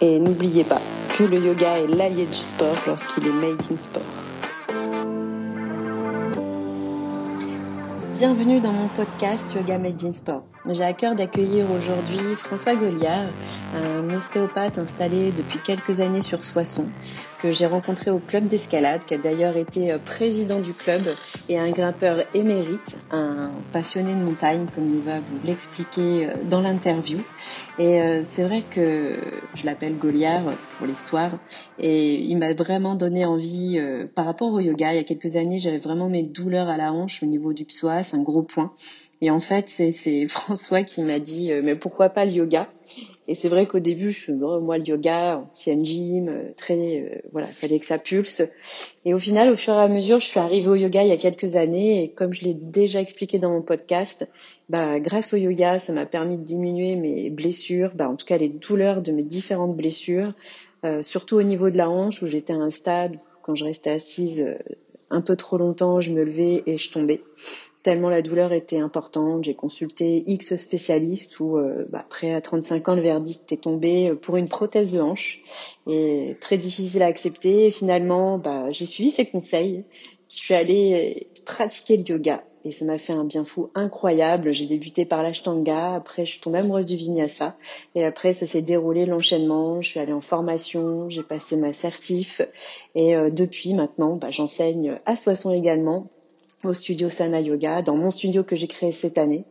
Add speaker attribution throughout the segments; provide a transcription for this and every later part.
Speaker 1: Et n'oubliez pas que le yoga est l'allié du sport lorsqu'il est made in sport. Bienvenue dans mon podcast Yoga Made in Sport. J'ai à cœur d'accueillir aujourd'hui François Goliard, un ostéopathe installé depuis quelques années sur Soissons, que j'ai rencontré au club d'escalade, qui a d'ailleurs été euh, président du club et un grimpeur émérite, un passionné de montagne, comme il va vous l'expliquer euh, dans l'interview. Et euh, c'est vrai que je l'appelle Goliard pour l'histoire, et il m'a vraiment donné envie par rapport au yoga. Il y a quelques années, j'avais vraiment mes douleurs à la hanche au niveau du psoas, un gros point. Et en fait, c'est François qui m'a dit mais pourquoi pas le yoga? Et c'est vrai qu'au début, je moi le yoga, ancienne gym, euh, très euh, voilà, fallait que ça pulse. Et au final, au fur et à mesure, je suis arrivée au yoga il y a quelques années et comme je l'ai déjà expliqué dans mon podcast, bah grâce au yoga, ça m'a permis de diminuer mes blessures, bah en tout cas les douleurs de mes différentes blessures, euh, surtout au niveau de la hanche où j'étais à un stade où quand je restais assise euh, un peu trop longtemps, je me levais et je tombais tellement la douleur était importante. J'ai consulté X spécialistes où, euh, bah, après à 35 ans, le verdict est tombé euh, pour une prothèse de hanche et très difficile à accepter. Finalement, bah, j'ai suivi ses conseils. Je suis allée pratiquer le yoga et ça m'a fait un bien fou incroyable. J'ai débuté par l'ashtanga, après je suis tombée amoureuse du vinyasa et après ça s'est déroulé l'enchaînement. Je suis allée en formation, j'ai passé ma certif et euh, depuis maintenant, bah, j'enseigne à Soissons également au studio Sana Yoga, dans mon studio que j'ai créé cette année.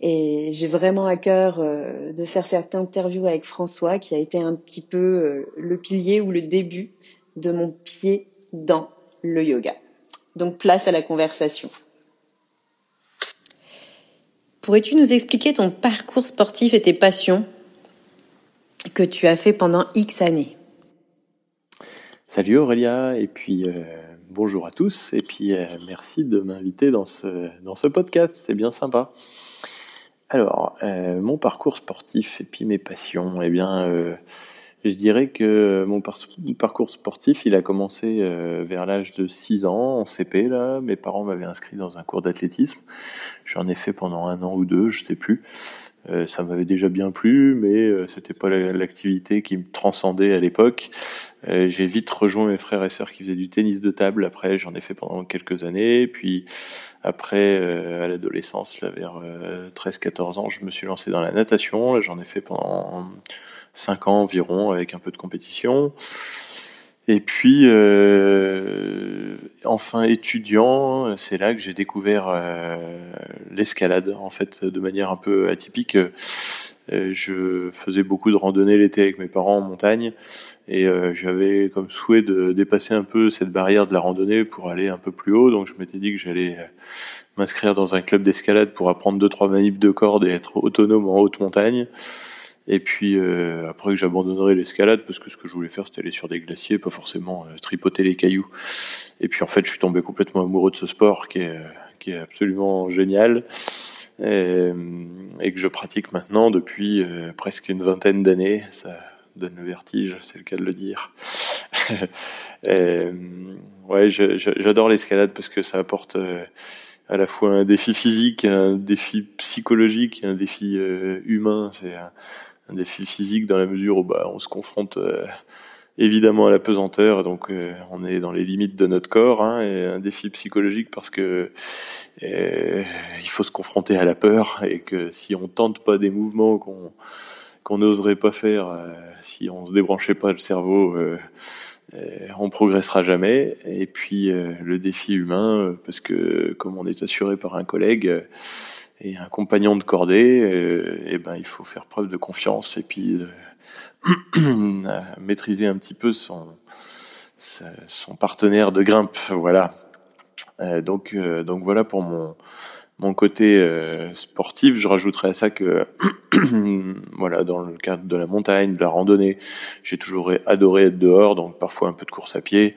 Speaker 1: Et j'ai vraiment à cœur euh, de faire cette interview avec François, qui a été un petit peu euh, le pilier ou le début de mon pied dans le yoga. Donc place à la conversation. Pourrais-tu nous expliquer ton parcours sportif et tes passions que tu as fait pendant X années?
Speaker 2: Salut Aurélia, et puis euh, bonjour à tous et puis euh, merci de m'inviter dans ce, podcast, c'est bien sympa. Alors, euh, mon parcours sportif et puis mes passions, eh bien, euh, je dirais que mon parcours sportif, il a commencé vers l'âge de 6 ans, en CP, là. Mes parents m'avaient inscrit dans un cours d'athlétisme. J'en ai fait pendant un an ou deux, je sais plus. Euh, ça m'avait déjà bien plu, mais euh, c'était pas l'activité qui me transcendait à l'époque. Euh, j'ai vite rejoint mes frères et sœurs qui faisaient du tennis de table. Après, j'en ai fait pendant quelques années. Puis après, à l'adolescence, là, vers 13-14 ans, je me suis lancé dans la natation. J'en ai fait pendant 5 ans environ, avec un peu de compétition. Et puis, euh, enfin étudiant, c'est là que j'ai découvert euh, l'escalade, en fait, de manière un peu atypique. Euh, je faisais beaucoup de randonnées l'été avec mes parents en montagne, et euh, j'avais comme souhait de dépasser un peu cette barrière de la randonnée pour aller un peu plus haut. Donc je m'étais dit que j'allais m'inscrire dans un club d'escalade pour apprendre deux trois manips de corde et être autonome en haute montagne. Et puis euh, après que j'abandonnerai l'escalade parce que ce que je voulais faire c'était aller sur des glaciers, pas forcément euh, tripoter les cailloux. Et puis en fait je suis tombé complètement amoureux de ce sport qui est, qui est absolument génial et, et que je pratique maintenant depuis euh, presque une vingtaine d'années. Ça donne le vertige, c'est le cas de le dire. ouais, j'adore l'escalade parce que ça apporte à la fois un défi physique, un défi psychologique, un défi humain. C'est un défi physique dans la mesure où bah, on se confronte euh, évidemment à la pesanteur, donc euh, on est dans les limites de notre corps, hein, et un défi psychologique parce que euh, il faut se confronter à la peur et que si on tente pas des mouvements qu'on qu'on n'oserait pas faire, si on se débranchait pas le cerveau, on progressera jamais. Et puis le défi humain, parce que comme on est assuré par un collègue et un compagnon de cordée, euh, eh ben il faut faire preuve de confiance et puis euh, maîtriser un petit peu son partenaire de grimpe, voilà. Euh, donc donc voilà pour mon mon côté euh, sportif, je rajouterais à ça que, voilà, dans le cadre de la montagne, de la randonnée, j'ai toujours adoré être dehors, donc parfois un peu de course à pied,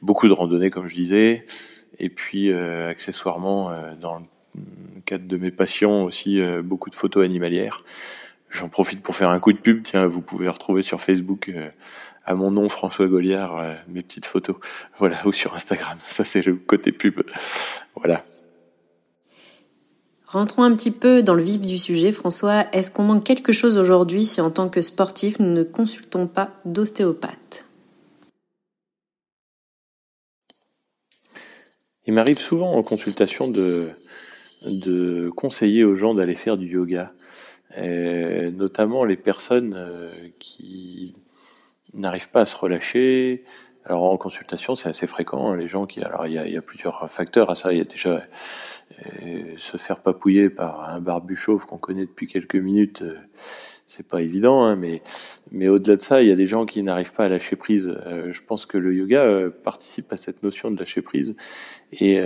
Speaker 2: beaucoup de randonnée, comme je disais, et puis euh, accessoirement, euh, dans le cadre de mes passions aussi, beaucoup de photos animalières. J'en profite pour faire un coup de pub. Tiens, vous pouvez retrouver sur Facebook à mon nom François Goliard mes petites photos. Voilà, ou sur Instagram. Ça c'est le côté pub. Voilà.
Speaker 3: Rentrons un petit peu dans le vif du sujet, François. Est-ce qu'on manque quelque chose aujourd'hui si en tant que sportif nous ne consultons pas d'ostéopathe?
Speaker 2: Il m'arrive souvent en consultation de, conseiller aux gens d'aller faire du yoga, notamment les personnes euh, qui n'arrivent pas à se relâcher. Alors en consultation, c'est assez fréquent. Hein, les gens qui, alors il y a, plusieurs facteurs à ça. Il y a déjà se faire papouiller par un barbu chauve qu'on connaît depuis quelques minutes, euh, c'est pas évident, hein, mais, mais au-delà de ça, il y a des gens qui n'arrivent pas à lâcher prise. Euh, je pense que le yoga euh, participe à cette notion de lâcher prise. Et,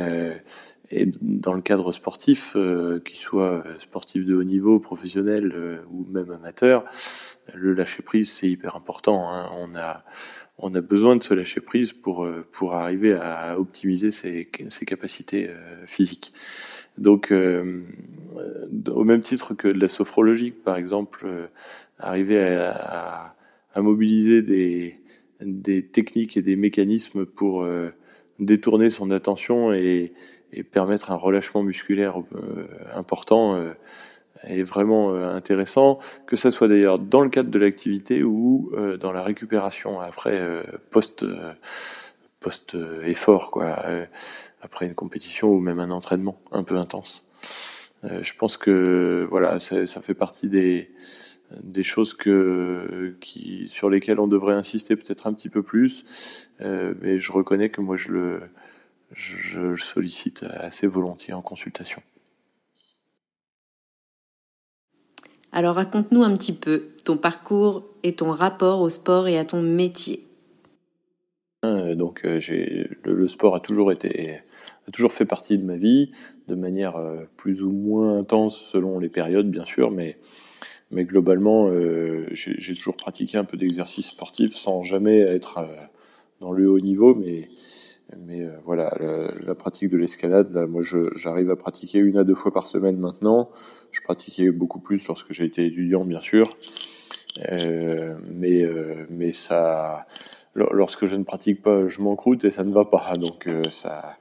Speaker 2: et dans le cadre sportif, qu'il soit sportif de haut niveau, professionnel ou même amateur, le lâcher prise, c'est hyper important. Hein. On a on a besoin de se lâcher prise pour, euh, pour arriver à optimiser ses, capacités euh, physiques. Donc, euh, au même titre que de la sophrologie, par exemple, arriver à, mobiliser des, techniques et des mécanismes pour détourner son attention et, permettre un relâchement musculaire important est vraiment euh, intéressant, que ce soit d'ailleurs dans le cadre de l'activité ou euh, dans la récupération après euh, post post effort quoi, après une compétition ou même un entraînement un peu intense. je pense que voilà, ça, ça fait partie des des choses que qui sur lesquelles on devrait insister peut-être un petit peu plus, mais je reconnais que moi je le je sollicite assez volontiers en consultation.
Speaker 3: Alors raconte-nous un petit peu ton parcours et ton rapport au sport et à ton métier.
Speaker 2: Euh, donc euh, le, sport a toujours été a toujours fait partie de ma vie de manière euh, plus ou moins intense selon les périodes bien sûr mais mais globalement j'ai toujours pratiqué un peu d'exercice sportif sans jamais être dans le haut niveau mais mais voilà la, pratique de l'escalade moi j'arrive à pratiquer une à deux fois par semaine maintenant je pratiquais beaucoup plus lorsque j'ai été étudiant, bien sûr. Euh, mais, euh, mais ça, lorsque je ne pratique pas, je m'encroute et ça ne va pas. Donc euh, ça,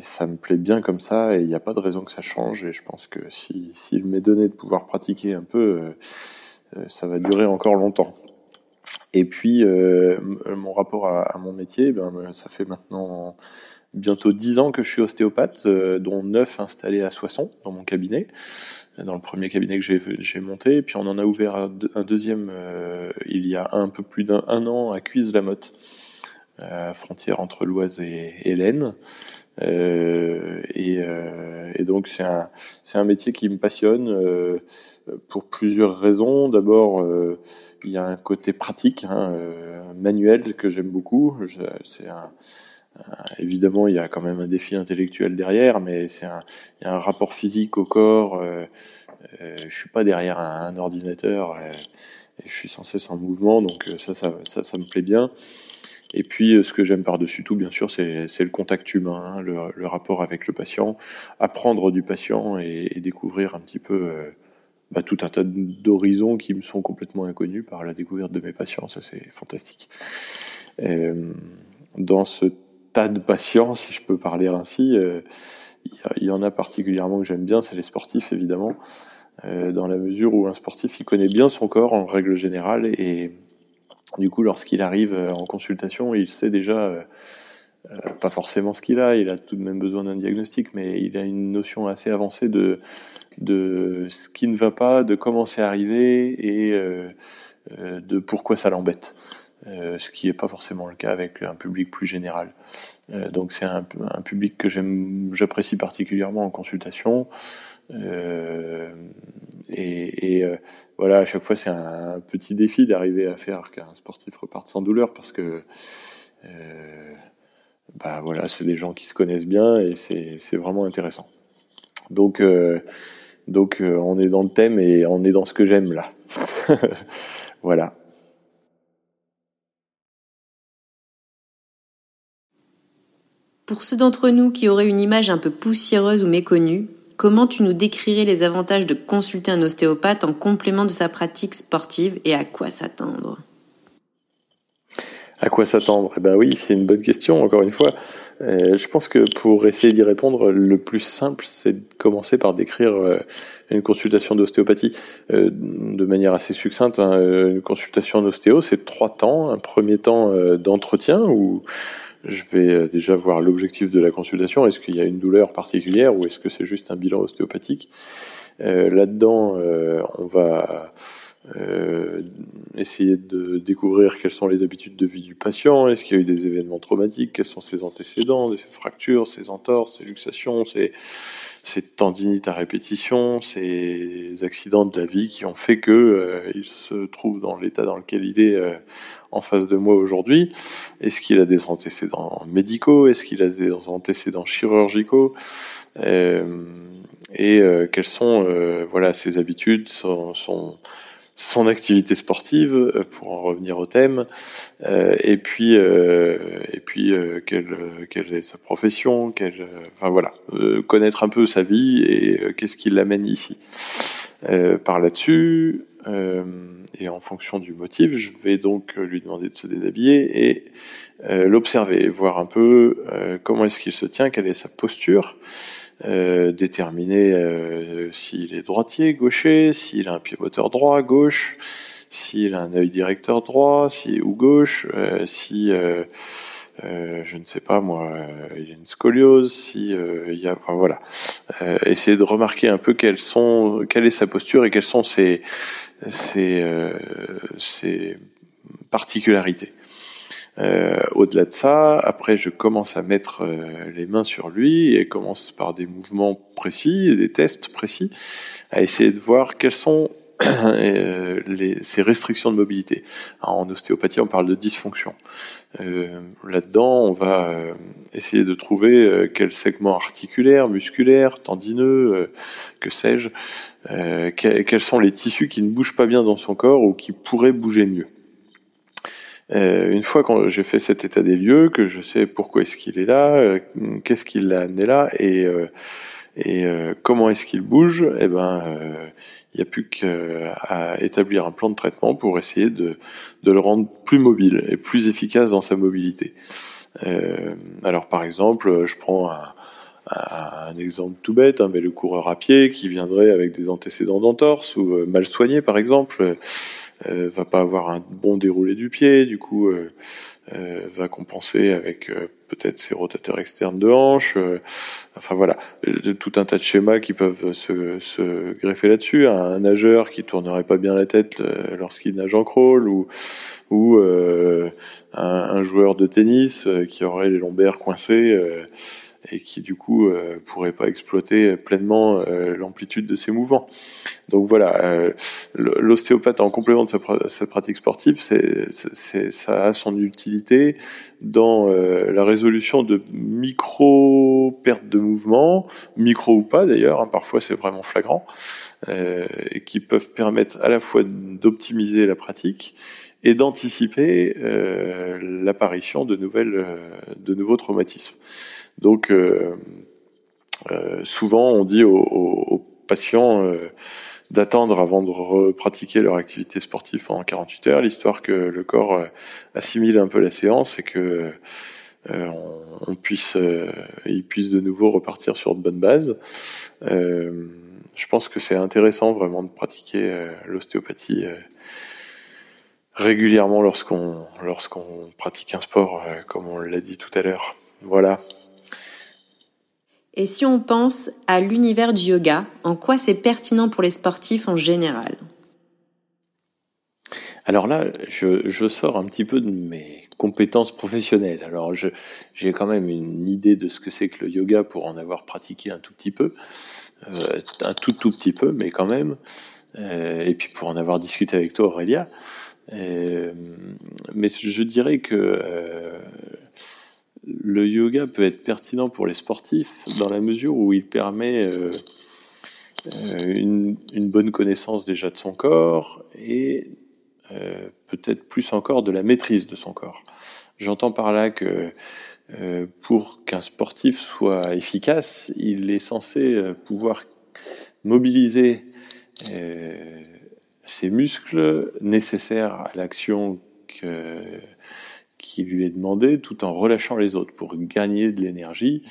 Speaker 2: ça me plaît bien comme ça et il n'y a pas de raison que ça change. Et je pense que s'il si, m'est donné de pouvoir pratiquer un peu, ça va durer encore longtemps. Et puis, mon rapport à, à, mon métier, ben, ça fait maintenant bientôt 10 ans que je suis ostéopathe, euh, dont 9 installés à Soissons, dans mon cabinet, dans le premier cabinet que j'ai monté. Et puis on en a ouvert un, deuxième euh, il y a un peu plus d'un an à Cuise-la-Motte, à frontière entre l'Oise et, et l'Aisne. Euh, et, euh, donc c'est un, métier qui me passionne euh, pour plusieurs raisons. D'abord, il y a un côté pratique, hein, manuel que j'aime beaucoup. C'est un euh, évidemment, il y a quand même un défi intellectuel derrière, mais c'est un, rapport physique au corps. Euh, euh, je suis pas derrière un, ordinateur et, je suis sans cesse en mouvement, donc ça, ça, ça, ça me plaît bien. Et puis, ce que j'aime par-dessus tout, bien sûr, c'est le contact humain, hein, le, rapport avec le patient, apprendre du patient et, et découvrir un petit peu bah, tout un tas d'horizons qui me sont complètement inconnus par la découverte de mes patients. Ça, c'est fantastique. dans ce tas de patients, si je peux parler ainsi. Euh, il y en a particulièrement que j'aime bien, c'est les sportifs évidemment, euh, dans la mesure où un sportif il connaît bien son corps en règle générale et du coup lorsqu'il arrive euh, en consultation, il sait déjà pas forcément ce qu'il a, il a tout de même besoin d'un diagnostic, mais il a une notion assez avancée de de ce qui ne va pas, de comment c'est arrivé et de pourquoi ça l'embête. Euh, ce qui n'est pas forcément le cas avec un public plus général. Euh, donc c'est un, public que j'apprécie particulièrement en consultation. Euh, et, voilà, à chaque fois c'est un, petit défi d'arriver à faire qu'un sportif reparte sans douleur parce que bah voilà, c'est des gens qui se connaissent bien et c'est vraiment intéressant. Donc, donc on est dans le thème et on est dans ce que j'aime là. voilà.
Speaker 3: Pour ceux d'entre nous qui auraient une image un peu poussiéreuse ou méconnue, comment tu nous décrirais les avantages de consulter un ostéopathe en complément de sa pratique sportive et à quoi s'attendre?
Speaker 2: À quoi s'attendre? Eh ben oui, c'est une bonne question, encore une fois. Euh, je pense que pour essayer d'y répondre, le plus simple, c'est de commencer par décrire euh, une consultation d'ostéopathie euh, de manière assez succincte. Hein. Une consultation d'ostéo, c'est trois temps. Un premier temps d'entretien où je vais euh, déjà voir l'objectif de la consultation. Est-ce qu'il y a une douleur particulière ou est-ce que c'est juste un bilan ostéopathique? Euh, Là-dedans, euh, on va euh, essayer de découvrir quelles sont les habitudes de vie du patient, est-ce qu'il y a eu des événements traumatiques, quels sont ses antécédents, ses fractures, ses entorses, ses luxations, ses, ses tendinites à répétition, ces accidents de la vie qui ont fait que euh, se trouve dans l'état dans lequel il est euh, en face de moi aujourd'hui. Est-ce qu'il a des antécédents médicaux? Est-ce qu'il a des antécédents chirurgicaux? Euh, Et quelles sont voilà ses habitudes, son son activité sportive, euh, pour en revenir au thème, euh, et puis euh, et puis quelle quelle est sa profession, quelle, enfin voilà, connaître un peu sa vie et qu'est-ce qui l'amène ici. par là-dessus, et en fonction du motif, je vais donc lui demander de se déshabiller et l'observer, voir un peu comment est-ce qu'il se tient, quelle est sa posture. Euh, déterminer euh, s'il est droitier, gaucher, s'il a un pivoteur droit, gauche, s'il a un œil directeur droit, si ou gauche, euh, si je ne sais pas moi, il a une scoliose, si il y a, enfin voilà, essayer de remarquer un peu quelles sont, quelle est sa posture et quelles sont ses particularités. Euh, au-delà de ça, après, je commence à mettre euh, les mains sur lui et commence par des mouvements précis, des tests précis, à essayer de voir quelles sont euh, les, ces restrictions de mobilité. en ostéopathie, on parle de dysfonction. Là-dedans, on va essayer de trouver quel segment articulaire, musculaire, tendineux, que sais-je, quels sont les tissus qui ne bougent pas bien dans son corps ou qui pourraient bouger mieux. Euh, une fois que j'ai fait cet état des lieux, que je sais pourquoi est-ce qu'il est là, euh, qu'est-ce qui l'a amené là et, euh, et comment est-ce qu'il bouge, eh ben il n'y a plus qu'à établir un plan de traitement pour essayer de, de, le rendre plus mobile et plus efficace dans sa mobilité. alors par exemple, je prends un, un exemple tout bête, hein, mais le coureur à pied qui viendrait avec des antécédents d'entorse ou mal soigné par exemple euh, va pas avoir un bon déroulé du pied, du coup euh, euh, va compenser avec peut-être ses rotateurs externes de hanche. enfin voilà, tout un tas de schémas qui peuvent se, greffer là-dessus. Un, nageur qui tournerait pas bien la tête lorsqu'il nage en crawl ou ou un, un, joueur de tennis qui aurait les lombaires coincés et qui du coup euh, pourrait pas exploiter pleinement euh, l'amplitude de ses mouvements. Donc voilà, euh, l'ostéopathe en complément de sa, pratique sportive, c'est, ça a son utilité dans euh, la résolution de micro pertes de mouvement, micro ou pas d'ailleurs, hein, parfois c'est vraiment flagrant, et qui peuvent permettre à la fois d'optimiser la pratique et d'anticiper l'apparition de nouvelles, de nouveaux traumatismes. Donc, euh, euh, souvent, on dit aux, patients euh, d'attendre avant de pratiquer leur activité sportive pendant 48 heures, l'histoire que le corps assimile un peu la séance et que puisse, il puisse de nouveau repartir sur de bonnes bases. je pense que c'est intéressant vraiment de pratiquer l'ostéopathie régulièrement lorsqu'on lorsqu'on pratique un sport, comme on l'a dit tout à l'heure. Voilà.
Speaker 3: Et si on pense à l'univers du yoga, en quoi c'est pertinent pour les sportifs en général?
Speaker 2: Alors là, je, sors un petit peu de mes compétences professionnelles. Alors j'ai quand même une idée de ce que c'est que le yoga pour en avoir pratiqué un tout petit peu, euh, un tout tout petit peu, mais quand même. Euh, et puis pour en avoir discuté avec toi, Aurélia. Euh, mais je dirais que le yoga peut être pertinent pour les sportifs dans la mesure où il permet une, une, bonne connaissance déjà de son corps et peut-être plus encore de la maîtrise de son corps. J'entends par là que euh, pour qu'un sportif soit efficace, il est censé euh, pouvoir mobiliser euh, ses muscles nécessaires à l'action qui lui est demandée tout en relâchant les autres pour gagner de l'énergie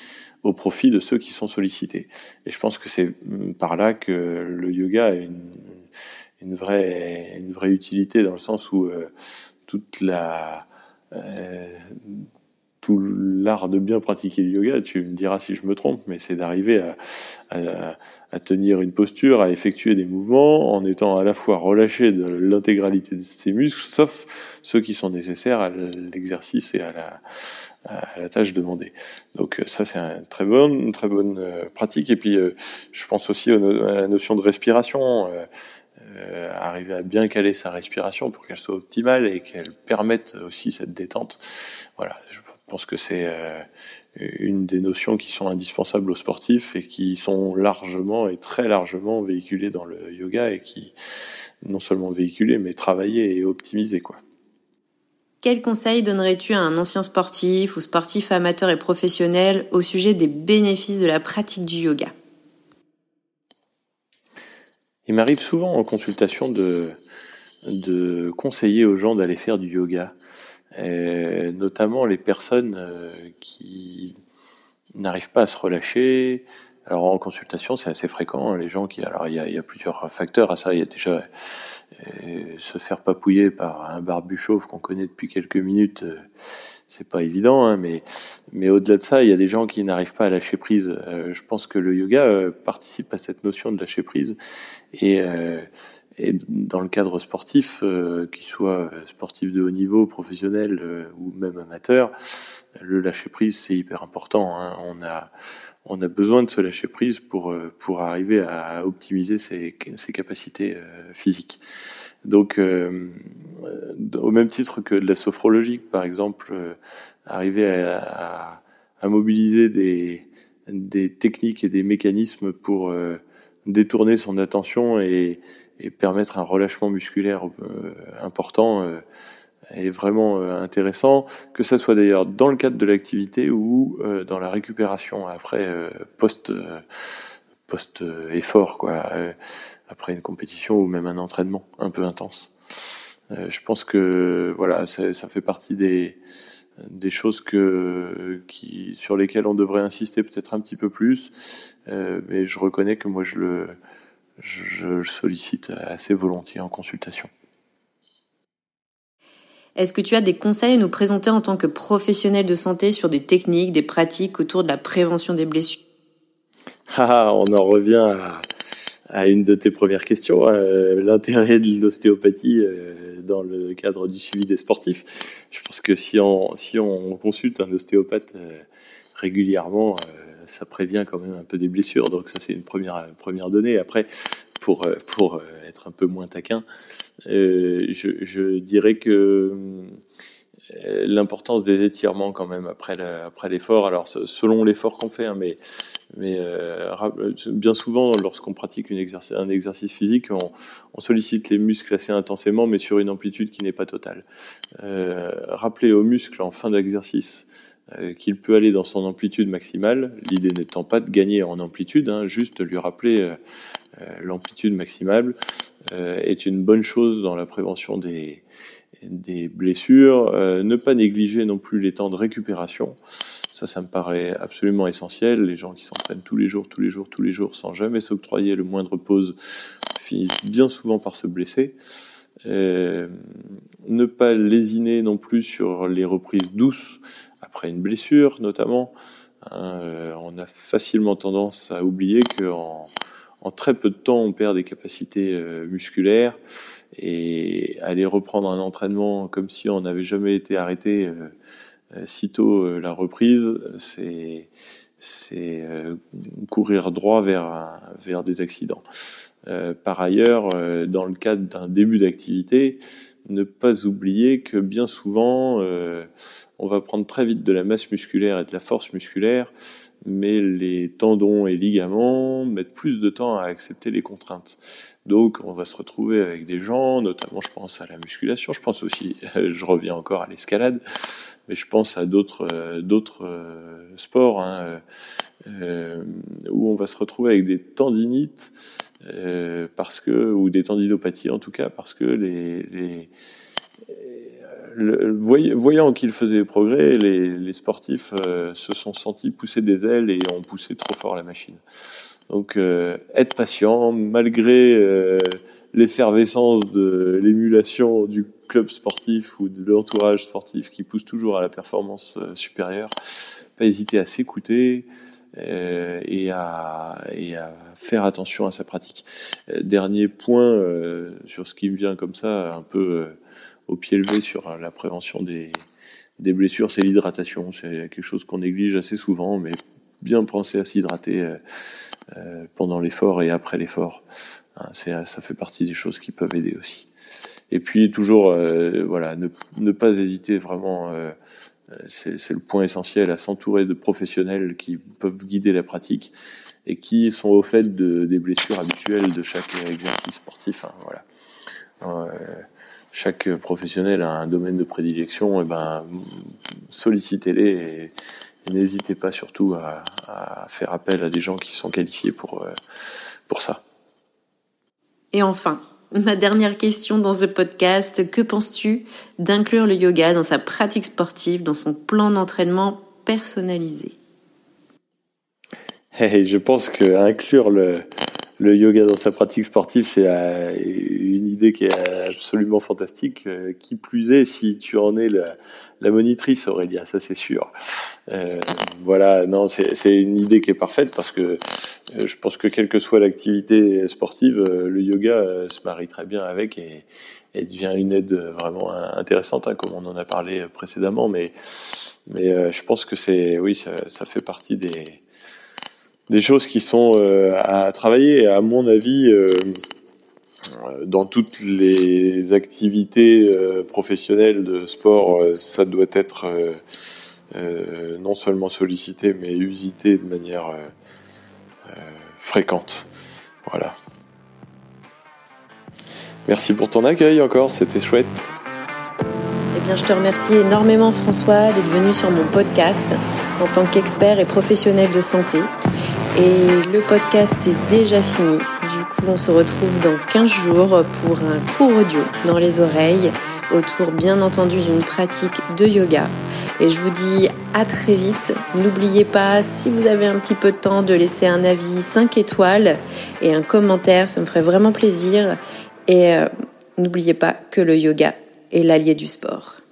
Speaker 2: au profit de ceux qui sont sollicités. Et je pense que c'est mm, par là que le yoga a une, vraie, une vraie utilité dans le sens où toute la euh, tout l'art de bien pratiquer le yoga, tu me diras si je me trompe, mais c'est d'arriver à, tenir une posture, à effectuer des mouvements en étant à la fois relâché de l'intégralité de ses muscles, sauf ceux qui sont nécessaires à l'exercice et à la, tâche demandée. Donc euh, ça c'est une très bonne, très bonne euh, pratique. Et puis je pense aussi à la notion de respiration. Euh, arriver à bien caler sa respiration pour qu'elle soit optimale et qu'elle permette aussi cette détente. Voilà, pense que c'est euh, une des notions qui sont indispensables aux sportifs et qui sont largement et très largement véhiculées dans le yoga et qui non seulement véhiculées mais travaillées et optimisées quoi.
Speaker 3: Quel conseil donnerais-tu à un ancien sportif ou sportif amateur et professionnel au sujet des bénéfices de la pratique du yoga?
Speaker 2: Il m'arrive souvent en consultation de, de conseiller aux gens d'aller faire du yoga, notamment les personnes euh, qui n'arrivent pas à se relâcher. Alors en consultation, c'est assez fréquent, hein, les gens qui... Alors il y a, plusieurs facteurs à ça. Il y a déjà euh, se faire papouiller par un barbu chauve qu'on connaît depuis quelques minutes c'est pas évident, hein, mais, mais au-delà de ça, il y a des gens qui n'arrivent pas à lâcher prise. Euh, je pense que le yoga euh, participe à cette notion de lâcher prise. Et, euh, et dans le cadre sportif, euh, qu'il soit sportif de haut niveau, professionnel ou même amateur, le lâcher prise, c'est hyper important. Hein. On, a, besoin de se lâcher prise pour, pour arriver à optimiser ses, capacités physiques. Donc, euh, au même titre que de la sophrologie, par exemple, euh, arriver à, mobiliser des, des, techniques et des mécanismes pour euh, détourner son attention et, et, permettre un relâchement musculaire important est vraiment intéressant, que ça soit d'ailleurs dans le cadre de l'activité ou dans la récupération après post post effort quoi après une compétition ou même un entraînement un peu intense. Euh, je pense que voilà, ça fait partie des, des choses que, qui, sur lesquelles on devrait insister peut-être un petit peu plus, euh, mais je reconnais que moi je le, je, sollicite assez volontiers en consultation.
Speaker 3: Est-ce que tu as des conseils à nous présenter en tant que professionnel de santé sur des techniques, des pratiques autour de la prévention des blessures?
Speaker 2: Ah, on en revient à, à une de tes premières questions, euh, l'intérêt de l'ostéopathie euh, dans le cadre du suivi des sportifs. Je pense que si on, si on consulte un ostéopathe euh, régulièrement, ça prévient quand même un peu des blessures. Donc ça, c'est une première, première donnée. Après, pour, pour être un peu moins taquin, je, je dirais que l'importance des étirements quand même après l'effort. Alors selon l'effort qu'on fait, hein, mais mais euh, bien souvent lorsqu'on pratique un exercice physique, on, on, sollicite les muscles assez intensément, mais sur une amplitude qui n'est pas totale. Euh, rappeler aux muscles en fin d'exercice euh, qu'il peut aller dans son amplitude maximale, l'idée n'étant pas de gagner en amplitude, hein, juste lui rappeler euh, euh, l'amplitude maximale, est une bonne chose dans la prévention des des blessures, euh, ne pas négliger non plus les temps de récupération. Ça, ça me paraît absolument essentiel. Les gens qui s'entraînent tous les jours, tous les jours, tous les jours, sans jamais s'octroyer le moindre pause, finissent bien souvent par se blesser. Euh, ne pas lésiner non plus sur les reprises douces après une blessure, notamment. Hein, euh, on a facilement tendance à oublier qu'en en très peu de temps, on perd des capacités musculaires et aller reprendre un entraînement comme si on n'avait jamais été arrêté euh, euh sitôt euh, la reprise, c'est euh, courir droit vers vers des accidents. par ailleurs, dans le cadre d'un début d'activité, ne pas oublier que bien souvent, euh, on va prendre très vite de la masse musculaire et de la force musculaire, mais les tendons et ligaments mettent plus de temps à accepter les contraintes. Donc, on va se retrouver avec des gens, notamment, je pense à la musculation, je pense aussi, je reviens encore à l'escalade, mais je pense à d'autres euh, euh, sports hein, euh, où on va se retrouver avec des tendinites parce que ou des tendinopathies en tout cas parce que les voyant qu'il faisait des progrès, les, sportifs se sont sentis pousser des ailes et ont poussé trop fort la machine. Donc être patient malgré l'effervescence de l'émulation du club sportif ou de l'entourage sportif qui pousse toujours à la performance euh, supérieure, pas hésiter à s'écouter euh, et, à, et, à, faire attention à sa pratique. Euh, dernier point sur ce qui me vient comme ça, un peu au pied levé sur la prévention des, des blessures, c'est l'hydratation. C'est quelque chose qu'on néglige assez souvent, mais bien penser à s'hydrater pendant l'effort et après l'effort. Hein, ça fait partie des choses qui peuvent aider aussi. Et puis toujours, euh, voilà, ne, pas hésiter vraiment. Euh, c'est le point essentiel à s'entourer de professionnels qui peuvent guider la pratique et qui sont au fait de, des blessures habituelles de chaque exercice sportif. Hein, voilà. Euh, chaque professionnel a un domaine de prédilection, et ben sollicitez-les et, n'hésitez pas surtout à, à, faire appel à des gens qui sont qualifiés pour, pour ça.
Speaker 3: Et enfin, ma dernière question dans ce podcast, que penses-tu d'inclure le yoga dans sa pratique sportive, dans son plan d'entraînement personnalisé?
Speaker 2: Je pense que inclure le, le yoga dans sa pratique sportive, c'est euh, qui est absolument fantastique. Euh, qui plus est, si tu en es la, monitrice, Aurélia, ça c'est sûr. Euh, voilà, non, c'est une idée qui est parfaite parce que je pense que quelle que soit l'activité sportive, le yoga se marie très bien avec et, devient une aide vraiment intéressante, hein, comme on en a parlé précédemment. Mais, je pense que c'est, oui, ça, fait partie des des choses qui sont euh, à travailler. À mon avis, euh, dans toutes les activités euh, professionnelles de sport, ça doit être non seulement sollicité, mais usité de manière fréquente. Voilà. Merci pour ton accueil encore, c'était chouette.
Speaker 3: Eh bien, je te remercie énormément François d'être venu sur mon podcast en tant qu'expert et professionnel de santé. Et le podcast est déjà fini. On se retrouve dans 15 jours pour un cours audio dans les oreilles autour bien entendu d'une pratique de yoga. Et je vous dis à très vite. N'oubliez pas, si vous avez un petit peu de temps, de laisser un avis 5 étoiles et un commentaire, ça me ferait vraiment plaisir. Et euh, n'oubliez pas que le yoga est l'allié du sport.